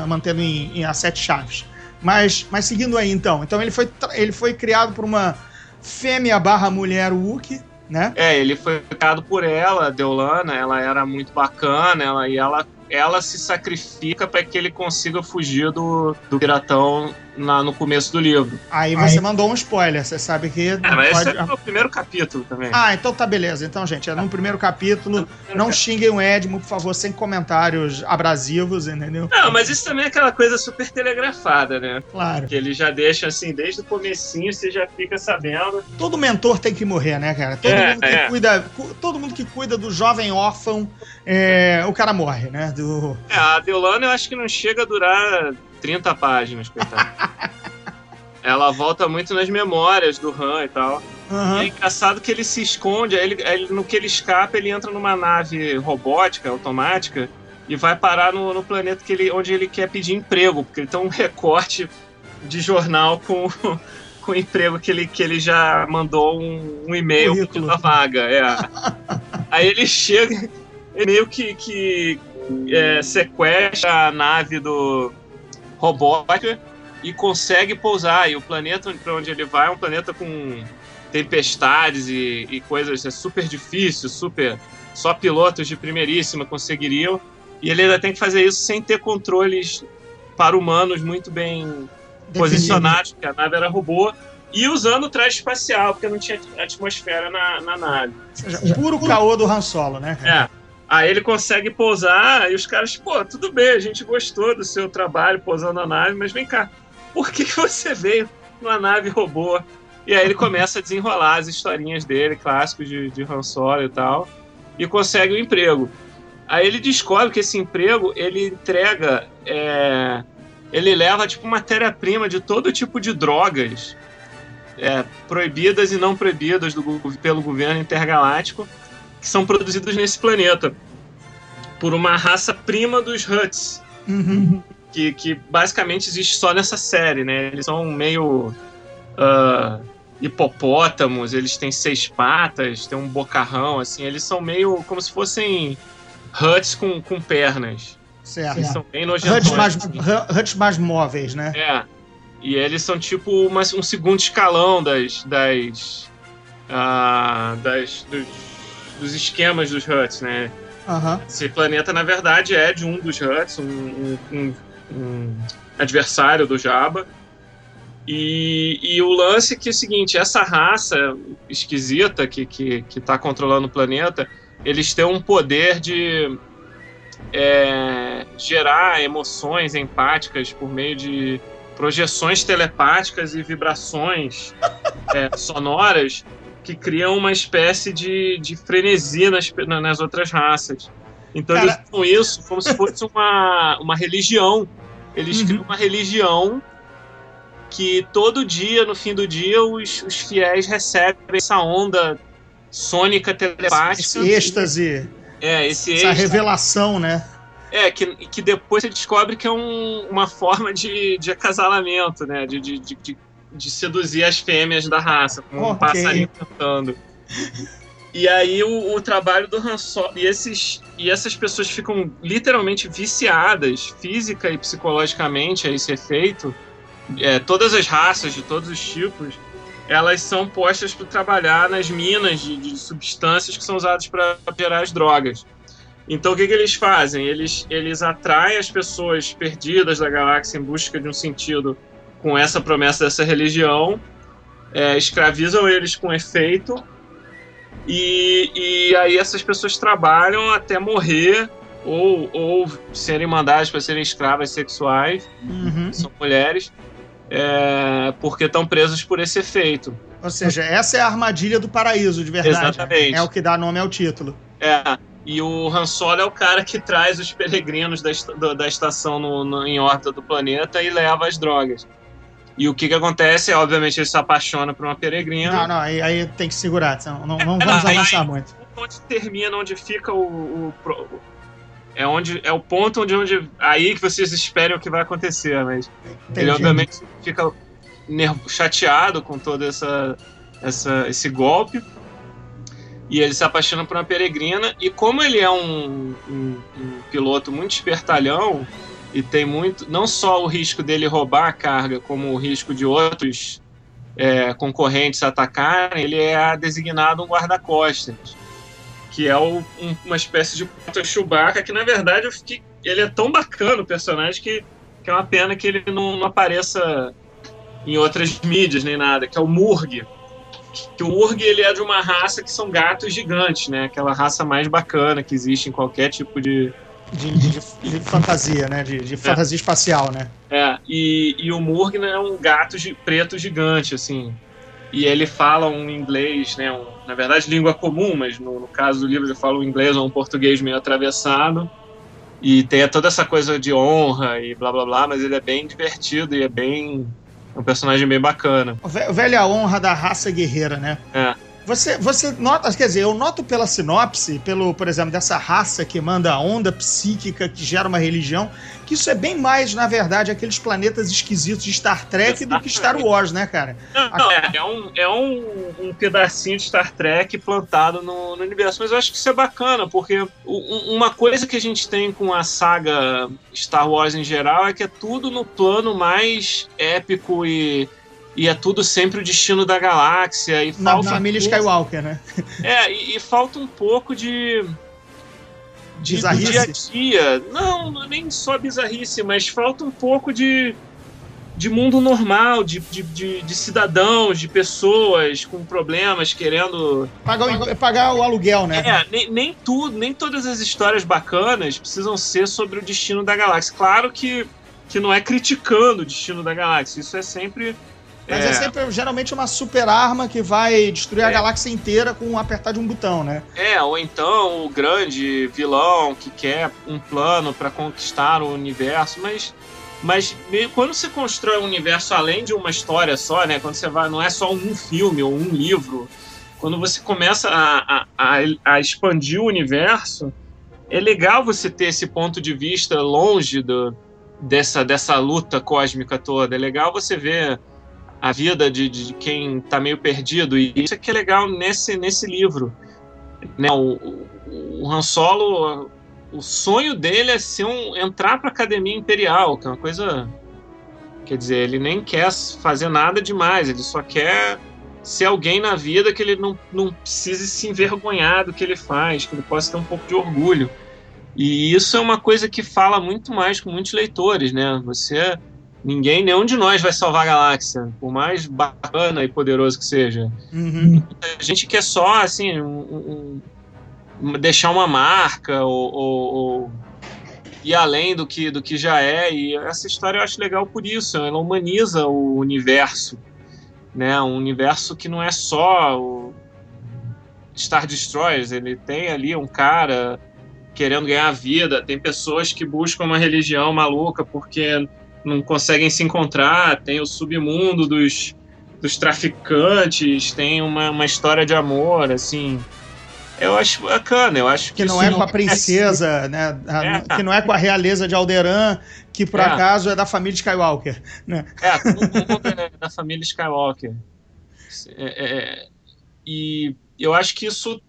mantendo em, em as sete chaves. Mas, mas seguindo aí então. Então ele foi, ele foi criado por uma fêmea barra mulher Wookie, né? É, ele foi criado por ela, Deolana, ela era muito bacana, ela, e ela, ela se sacrifica para que ele consiga fugir do, do piratão na- no começo do livro. Aí você mandou um spoiler, você sabe que não É, mas pode... esse é o primeiro capítulo também. Ah, então tá beleza. Então, gente, é no primeiro capítulo. Não xinguem o Edmo, por favor, sem comentários abrasivos, entendeu? Não, mas isso também é aquela coisa super telegrafada, né? Claro. Que ele já deixa assim, desde o comecinho você já fica sabendo. Todo mentor tem que morrer, né, cara? Todo É, mundo que é. cuida, cu- todo mundo que cuida do jovem órfão, é, o cara morre, né? Do... É, a Deolana eu acho que não chega a durar 30 páginas, coitado. Ela volta muito nas memórias do Han e tal. Aham. E é engraçado que ele se esconde, ele, no que ele escapa, ele entra numa nave robótica, automática, e vai parar no, no planeta que ele, onde ele quer pedir emprego, porque ele tem um recorte de jornal com, com o emprego que ele, que ele já mandou um, um e-mail pedindo a vaga. É. aí ele chega, meio que, que é, sequestra a nave do robótica e consegue pousar. E o planeta para onde ele vai é um planeta com tempestades e, e coisas. É super difícil, super. Só pilotos de primeiríssima conseguiriam. E ele ainda tem que fazer isso sem ter controles para humanos muito bem posicionados, porque a nave era robô. E usando o traje espacial, porque não tinha atmosfera na, na nave. Ou seja, puro caô do Han Solo, né? cara? É. Aí ele consegue pousar e os caras, pô, tudo bem, a gente gostou do seu trabalho pousando a nave, mas vem cá, por que, você veio numa nave robô? E aí ele começa a desenrolar as historinhas dele, clássicos de, de Han Solo e tal, e consegue o emprego. Aí ele descobre que esse emprego ele entrega, é, ele leva tipo matéria-prima de todo tipo de drogas é, proibidas e não proibidas do pelo governo intergaláctico que são produzidos nesse planeta por uma raça prima dos Huts, Uhum. que, que basicamente existe só nessa série, né? Eles são meio ah, hipopótamos, eles têm seis patas, têm um bocarrão, assim, eles são meio como se fossem Huts com, com pernas. Certo. Eles são bem Huts nojentões. mais, assim. huts mais móveis, né? É. E eles são tipo uma- um segundo escalão das. das. ah, das dos, dos esquemas dos Huts, né? Aham. Esse planeta, na verdade, é de um dos Huts, um, um- um- um adversário do Jabba. E, e o lance é que é o seguinte, essa raça esquisita que, que, que tá controlando o planeta, eles têm um poder de é, gerar emoções empáticas por meio de projeções telepáticas e vibrações é, sonoras que criam uma espécie de, de frenesi nas, na- nas outras raças. Então Cara- eles usam isso como se fosse uma, uma religião. Eles Uhum. criam uma religião que todo dia, no fim do dia, os, os fiéis recebem essa onda sônica telepática. Esse êxtase, É, esse essa êxtase. revelação, né? É, que, que depois você descobre que é um- uma forma de, de acasalamento, né? De, de, de, de- seduzir as fêmeas da raça, como um Ok. passarinho cantando. E aí o, o trabalho do Han Solo... E, esses, e essas pessoas ficam literalmente viciadas, física e psicologicamente, a esse efeito. É, todas as raças, de todos os tipos, elas são postas para trabalhar nas minas de, de substâncias que são usadas para gerar as drogas. Então o que, que eles fazem? Eles, eles atraem as pessoas perdidas da galáxia em busca de um sentido com essa promessa dessa religião é, escravizam eles com efeito e, e aí essas pessoas trabalham até morrer ou, ou serem mandadas para serem escravas sexuais, Uhum. são mulheres, é, porque estão presas por esse efeito. Ou seja, essa é a armadilha do paraíso, de verdade. Exatamente. É o que dá nome ao título. É, e o Han Solo é o cara que traz os peregrinos da, da estação no- no- em órbita do planeta e leva as drogas. E o que que acontece? Obviamente ele se apaixona por uma peregrina. Não, não, aí, aí tem que segurar. Não, não, não É, vamos aí- avançar muito. onde termina, onde fica o, o pro- é onde é o ponto onde, onde aí que vocês esperam que vai acontecer, mas Entendi. ele obviamente fica nervo, chateado com todo essa, essa esse golpe e ele se apaixona por uma peregrina e como ele é um, um- um piloto muito espertalhão e tem muito não só o risco dele roubar a carga como o risco de outros é, concorrentes atacarem ele é designado um guarda-costas que é o- um- uma espécie de Chewbacca, que na verdade eu fiquei, ele é tão bacana o personagem que, que é uma pena que ele não, não apareça em outras mídias nem nada, que é o Murg. Que o Murg ele é de uma raça que são gatos gigantes, né? Aquela raça mais bacana que existe em qualquer tipo de. De, de- de fantasia, né? De, de fantasia espacial, né? É, e, e o Murg né, é um gato preto gigante, assim. E ele fala um inglês, né? um- na verdade, língua comum, mas no, no caso do livro ele fala um inglês ou um português meio atravessado. E tem toda essa coisa de honra e blá blá blá, mas ele é bem divertido e é bem. É um personagem bem bacana. Velha honra da raça guerreira, né? É. Você, você nota, quer dizer, eu noto pela sinopse, pelo, por exemplo, dessa raça que manda a onda psíquica que gera uma religião, que isso é bem mais, na verdade, aqueles planetas esquisitos de Star Trek do que Star Wars, né, cara? Não, não, é, é um, é um, um pedacinho de Star Trek plantado no, no universo, mas eu acho que isso é bacana, porque um- uma coisa que a gente tem com a saga Star Wars em geral é que é tudo no plano mais épico e, e é tudo sempre o destino da galáxia. E Na família Skywalker, né? É, e, e falta um pouco de. de Bizarrice? dia a dia. Não, não é nem só bizarrice, mas falta um pouco de. de mundo normal, de, de, de, de cidadãos, de pessoas com problemas querendo. Pagar o, pagar o aluguel, né? É, nem, nem tudo, nem todas as histórias bacanas precisam ser sobre o destino da galáxia. Claro que, que não é criticando o destino da galáxia, isso é sempre. Mas é. sempre, geralmente, uma super arma que vai destruir a É. galáxia inteira com um apertar de um botão, né? É, ou então o grande vilão que quer um plano para conquistar o universo, mas mas meio- quando você constrói um universo além de uma história só, né? Quando você vai, não é só um filme ou um livro, quando você começa a, a, a, a expandir o universo, é legal você ter esse ponto de vista longe do, dessa, dessa luta cósmica toda. É legal você ver a vida de, de quem tá meio perdido. E isso é que é legal nesse, nesse livro. Né? O, o, Han Solo, o sonho dele é ser um, entrar pra Academia Imperial, que é uma coisa. Quer dizer, ele nem quer fazer nada demais, ele só quer ser alguém na vida que ele não, não precise se envergonhar do que ele faz, que ele possa ter um pouco de orgulho. E isso é uma coisa que fala muito mais com muitos leitores, né? Você ninguém, nenhum de nós vai salvar a galáxia, por mais bacana e poderoso que seja. Uhum. A gente quer só, assim, um- um- deixar uma marca ou, ou- ou ir além do que, do que já é. E essa história eu acho legal por isso. Ela humaniza o universo, né? Um universo que não é só o Star Destroyers. Ele tem ali um cara querendo ganhar vida. Tem pessoas que buscam uma religião maluca porque não conseguem se encontrar. Tem o submundo dos, dos traficantes. Tem uma, uma história de amor, assim. Eu acho bacana. Eu acho que, Que não é com a princesa, né? A- É. Que não é com a realeza de Alderan, que por É. acaso é da família Skywalker. Né? É, todo mundo é da família Skywalker. É, é, e eu acho que isso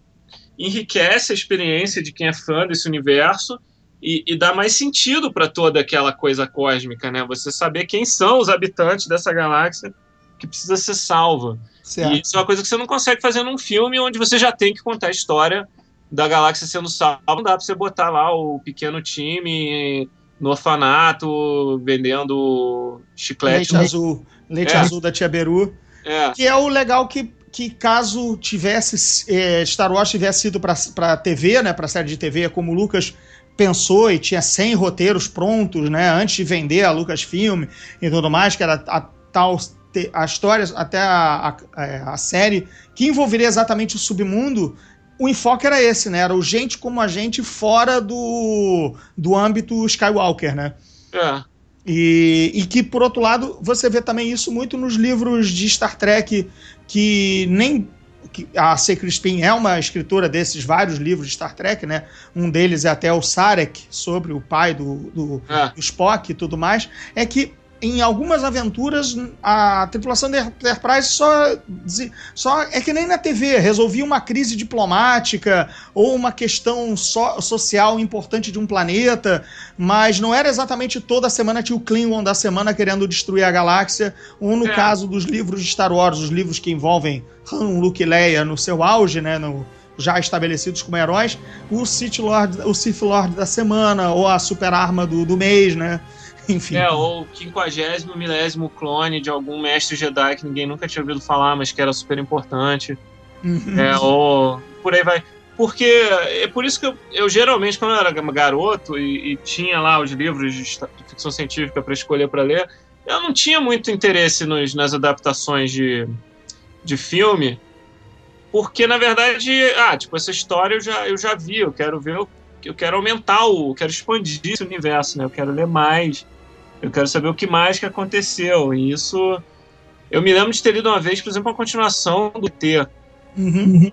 enriquece a experiência de quem é fã desse universo e, e dá mais sentido para toda aquela coisa cósmica, né? Você saber quem são os habitantes dessa galáxia que precisa ser salva. Certo. E isso é uma coisa que você não consegue fazer num filme onde você já tem que contar a história da galáxia sendo salva. Não dá pra você botar lá o pequeno time no orfanato vendendo chiclete. Leite azul. Leite É. azul da Tia Beru. É. Que é o legal que, que caso tivesse é, Star Wars tivesse ido pra TV, né, pra série de TV, como o Lucas pensou e tinha 100 roteiros prontos, né, antes de vender a Lucasfilm e tudo mais, que era a tal a história até a, a, é, a série que envolveria exatamente o submundo, o enfoque era esse, né? Era o gente como a gente fora do, do âmbito Skywalker, né? É. E, e que, por outro lado, você vê também isso muito nos livros de Star Trek, que nem. Que a C. Crispin é uma escritora desses vários livros de Star Trek, né? Um deles é até o Sarek, sobre o pai do, do, É. do Spock e tudo mais. É que em algumas aventuras a tripulação da Enterprise só, só é que nem na TV, resolvia uma crise diplomática ou uma questão so- social importante de um planeta, mas não era exatamente toda semana tinha o Klingon da semana querendo destruir a galáxia, ou no É. caso dos livros de Star Wars, os livros que envolvem Han, Luke e Leia no seu auge, né, no- já estabelecidos como heróis, o Sith Lord, o Sith Lord da semana, ou a super arma do, do mês, né? Enfim. É, ou o quinquagésimo, milésimo clone de algum mestre Jedi que ninguém nunca tinha ouvido falar, mas que era super importante. Uhum. É, ou por aí vai. Porque é por isso que eu, eu geralmente, quando eu era garoto e, e tinha lá os livros de, ficção científica para escolher para ler, eu não tinha muito interesse nos, nas adaptações de, de filme, porque na verdade, ah, tipo, essa história eu já, eu já vi, eu quero ver, o- eu quero aumentar o, eu quero expandir esse universo, né? Eu quero ler mais, eu quero saber o que mais que aconteceu, e isso. Eu me lembro de ter lido uma vez, por exemplo, a continuação do T. Uhum.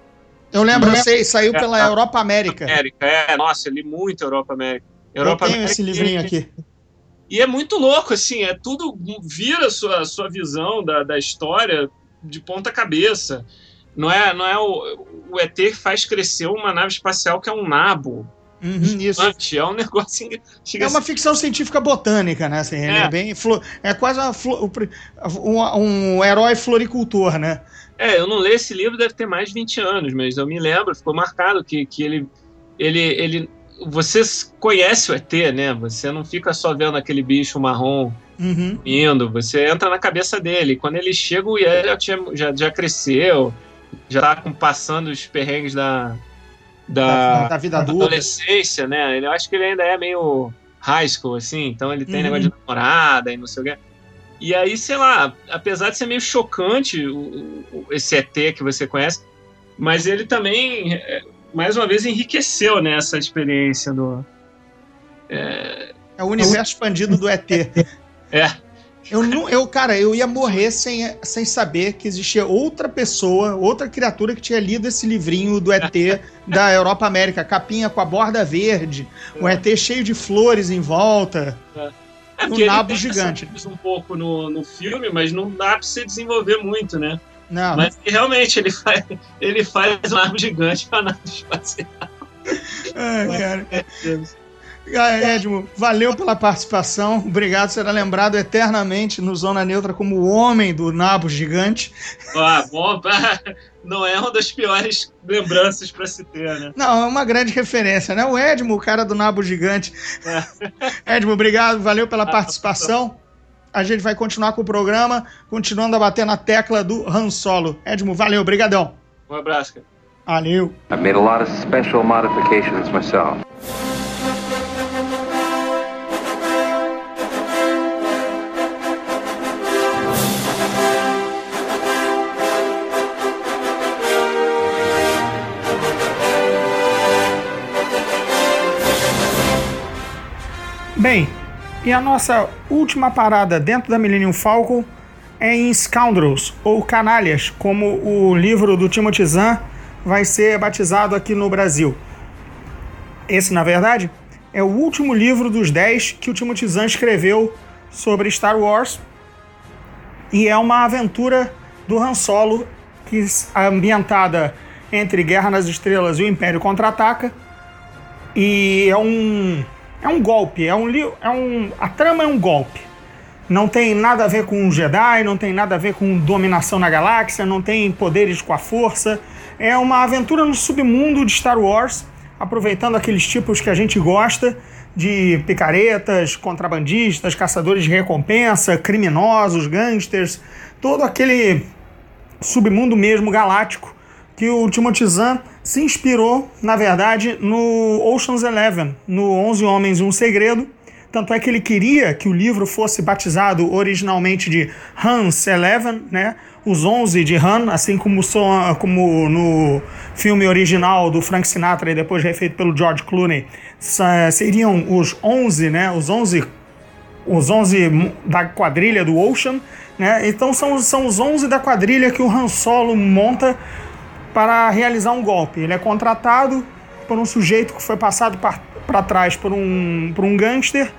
Eu lembro, eu sei, saiu É, pela tá. Europa América. América, é, nossa, eu li muito Europa América. Eu Europa tenho América esse livrinho aqui. E é muito louco, assim, é tudo vira a sua, a sua visão da, da história de ponta cabeça. Não é, não é o, o ET que faz crescer uma nave espacial que é um nabo. Uhum, isso. É um negócio. assim, Chega É uma ficção científica botânica, né? Assim, é. É. bem. flo- É quase um, um herói floricultor, né? É, eu não li esse livro, deve ter mais de 20 anos, mas eu me lembro, ficou marcado que, que ele, ele, ele. Você conhece o ET, né? Você não fica só vendo aquele bicho marrom Uhum. indo, você entra na cabeça dele. Quando ele chega, o tinha- já, já cresceu, já tá com- passando os perrengues da, Da, da, da vida adulta. adolescência, né? Ele- Eu acho que ele ainda é meio high school, assim, então ele tem Uhum. negócio de namorada e não sei o quê. E aí, sei lá, apesar de ser meio chocante o, o- esse ET que você conhece, mas ele também, é, mais uma vez, enriqueceu né, essa experiência do. É o universo expandido do ET. É. Eu, não, eu, cara, eu ia morrer sem, sem saber que existia outra pessoa, outra criatura que tinha lido esse livrinho do ET da Europa América, capinha com a borda verde, o ET cheio de flores em volta. É, Um ele nabo gigante. um pouco no, no filme, mas não dá pra você desenvolver muito, né? Não, Mas realmente ele faz, ele faz um nabo gigante pra nave espacial. Ai, cara. Ah, Edmo, valeu pela participação. Obrigado, será lembrado eternamente no Zona Neutra como o homem do nabo gigante. Ah, bom, não é uma das piores lembranças pra se ter, né? Não, é uma grande referência, né? O Edmo, o cara do nabo gigante. Edmo, obrigado, valeu pela participação. A gente vai continuar com o programa, continuando a bater na tecla do Han Solo. Edmo, valeu, brigadão. Um abraço, cara. Valeu. I made a lot of special modifications myself. Bem, e a nossa última parada dentro da Millennium Falcon é em Scoundrels, ou Canalhas, como o livro do Timothy Zahn vai ser batizado aqui no Brasil. Esse, na verdade, é o último livro dos 10 que o Timothy Zahn escreveu sobre Star Wars e é uma aventura do Han Solo que é ambientada entre Guerra nas Estrelas e o Império Contra-Ataca e é um é um golpe, é um, é um a trama é um golpe. Não tem nada a ver com Jedi, não tem nada a ver com dominação na galáxia, não tem poderes com a força. É uma aventura no submundo de Star Wars, aproveitando aqueles tipos que a gente gosta de picaretas, contrabandistas, caçadores de recompensa, criminosos, gangsters, todo aquele submundo mesmo galáctico que o Timothy Zahn se inspirou, na verdade, no Ocean's Eleven, no Onze Homens e um Segredo. Tanto é que ele queria que o livro fosse batizado originalmente de Hans Eleven, né? Os Onze de Han, assim como, so, como no filme original do Frank Sinatra e depois refeito pelo George Clooney, seriam os Onze, né? Os Onze os 11 da quadrilha do Ocean, né? Então são, são os 11 da quadrilha que o Han Solo monta para realizar um golpe. Ele é contratado por um sujeito que foi passado para trás por um, por um gangster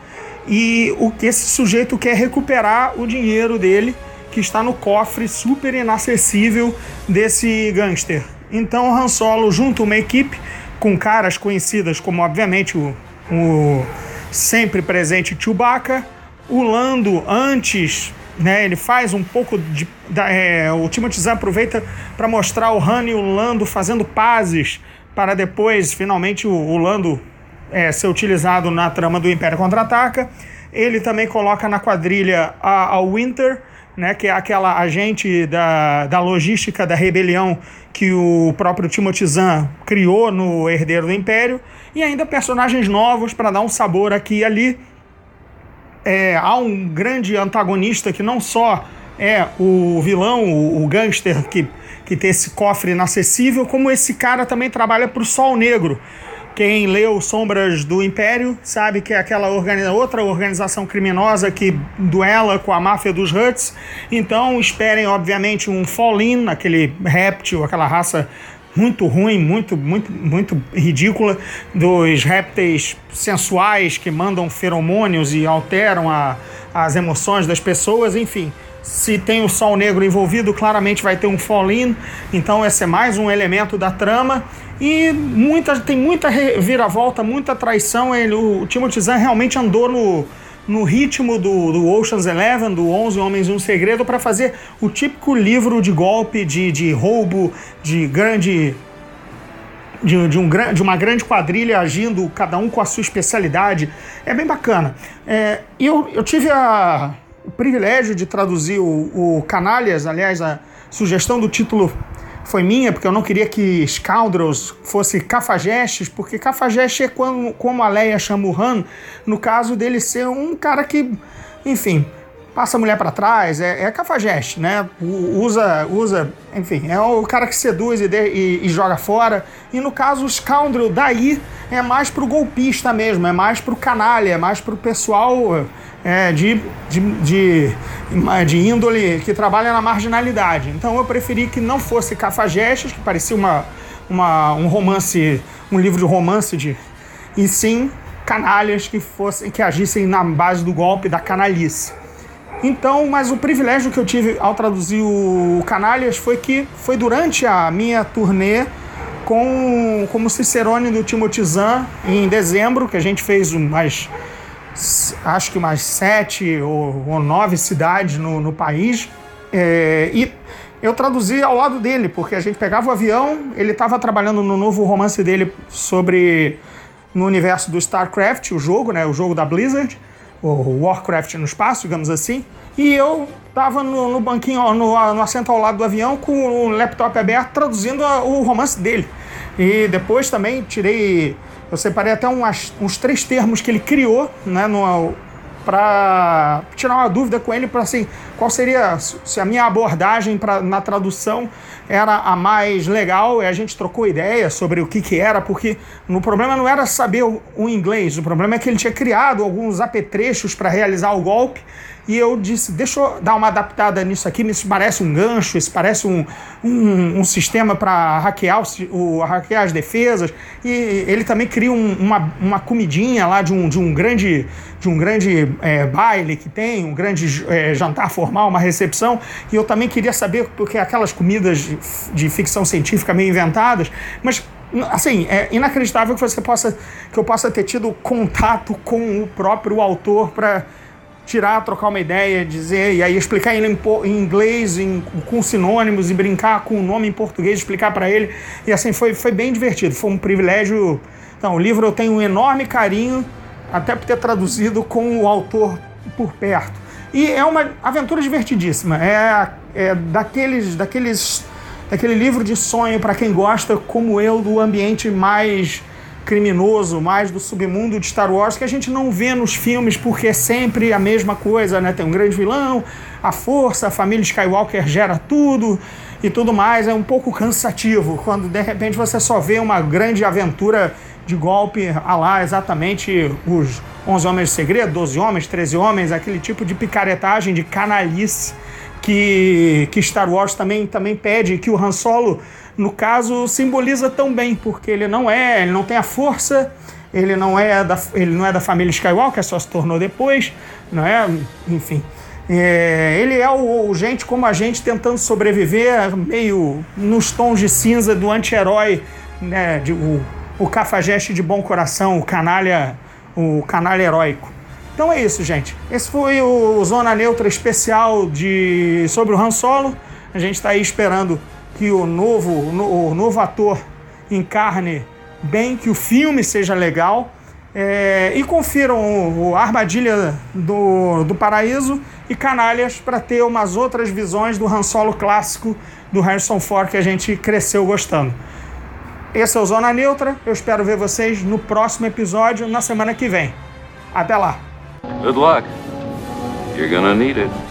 e o que esse sujeito quer recuperar o dinheiro dele que está no cofre super inacessível desse gangster. Então Han Solo junta uma equipe com caras conhecidas como obviamente o, o sempre presente Chewbacca, o Lando antes né, ele faz um pouco de. Da, é, o Timothy aproveita para mostrar o Han e o Lando fazendo pazes para depois, finalmente, o, o Lando é, ser utilizado na trama do Império Contra-Ataca. Ele também coloca na quadrilha a, a Winter, né, que é aquela agente da, da logística da rebelião que o próprio Timothy criou no Herdeiro do Império. E ainda personagens novos para dar um sabor aqui e ali é, há um grande antagonista que não só é o vilão, o, o gangster que, que tem esse cofre inacessível, como esse cara também trabalha para o Sol Negro. Quem leu Sombras do Império sabe que é aquela organiza outra organização criminosa que duela com a máfia dos Huts. Então esperem, obviamente, um Fall-In, aquele réptil, aquela raça muito ruim, muito, muito, muito ridícula dos répteis sensuais que mandam feromônios e alteram a, as emoções das pessoas, enfim. Se tem o Sol Negro envolvido, claramente vai ter um fall-in, então esse é mais um elemento da trama. E muita, tem muita reviravolta, muita traição. Ele, o Timothy Zahn realmente andou no, no ritmo do, do Ocean's Eleven, do 11 Homens e um Segredo, para fazer o típico livro de golpe, de, de roubo, de grande. De, de, um, de uma grande quadrilha agindo, cada um com a sua especialidade. É bem bacana. É, eu, eu tive a, o privilégio de traduzir o, o Canalhas, aliás, a sugestão do título foi minha, porque eu não queria que Scoundrels fosse cafajestes, porque cafajeste é como, como a Leia chama o Han, no caso dele ser um cara que, enfim, passa a mulher para trás, é, é cafajeste, né? Usa, usa, enfim, é o cara que seduz e, de, e, e joga fora. E no caso, o Scoundrel daí é mais pro golpista mesmo, é mais pro canalha, é mais pro pessoal é, de, de, de, de, índole que trabalha na marginalidade. Então eu preferi que não fosse Cafajestes, que parecia uma, uma, um romance, um livro de romance, de, e sim canalhas que fossem que agissem na base do golpe da canalice. Então, mas o privilégio que eu tive ao traduzir o Canalhas foi que foi durante a minha turnê com como Cicerone do Timothy Zahn em dezembro, que a gente fez umas acho que umas sete ou, ou nove cidades no, no país. É, e eu traduzi ao lado dele, porque a gente pegava o avião, ele estava trabalhando no novo romance dele sobre no universo do StarCraft, o jogo, né, o jogo da Blizzard, o Warcraft no espaço, digamos assim. E eu estava no, no, banquinho, no, no, assento ao lado do avião, com o laptop aberto, traduzindo a, o romance dele. E depois também tirei eu separei até umas, uns três termos que ele criou, né, para tirar uma dúvida com ele para assim, qual seria se a minha abordagem pra, na tradução era a mais legal, e a gente trocou ideia sobre o que que era, porque no problema não era saber o, o inglês, o problema é que ele tinha criado alguns apetrechos para realizar o golpe e eu disse, deixa eu dar uma adaptada nisso aqui, isso parece um gancho, isso parece um, um, um sistema para hackear, o, hackear as defesas. E ele também cria um, uma, uma comidinha lá de um, de um grande, de um grande é, baile que tem, um grande é, jantar formal, uma recepção. E eu também queria saber, porque aquelas comidas de, de ficção científica meio inventadas, mas assim, é inacreditável que você possa que eu possa ter tido contato com o próprio autor para tirar, trocar uma ideia, dizer, e aí explicar ele em, inglês, em, com sinônimos e brincar com o nome em português, explicar para ele. E assim, foi, foi bem divertido, foi um privilégio. Então, o livro eu tenho um enorme carinho, até por ter traduzido com o autor por perto. E é uma aventura divertidíssima. É, é daqueles, daqueles, daquele livro de sonho para quem gosta, como eu, do ambiente mais criminoso, mais do submundo de Star Wars, que a gente não vê nos filmes porque é sempre a mesma coisa, né? Tem um grande vilão, a força, a família Skywalker gera tudo e tudo mais. É um pouco cansativo quando de repente você só vê uma grande aventura de golpe a lá exatamente os 11 Homens de Segredo, 12 Homens, 13 Homens, aquele tipo de picaretagem, de canalice que, que Star Wars também, também pede, que o Han Solo, no caso, simboliza tão bem, porque ele não é, ele não tem a força, ele não é da, ele não é da família Skywalker, só se tornou depois, não é? Enfim. É, ele é o, o, gente como a gente tentando sobreviver, meio nos tons de cinza do anti-herói, né? De, o, o cafajeste de bom coração, o canalha, o canalha heróico. Então é isso, gente. Esse foi o Zona Neutra especial de sobre o Han Solo. A gente está aí esperando que o novo, o novo ator encarne bem, que o filme seja legal. É, e confiram o, o Armadilha do, do Paraíso e Canalhas para ter umas outras visões do Han Solo clássico do Harrison Ford que a gente cresceu gostando. Esse é o Zona Neutra. Eu espero ver vocês no próximo episódio, na semana que vem. Até lá. Good luck. You're gonna need it.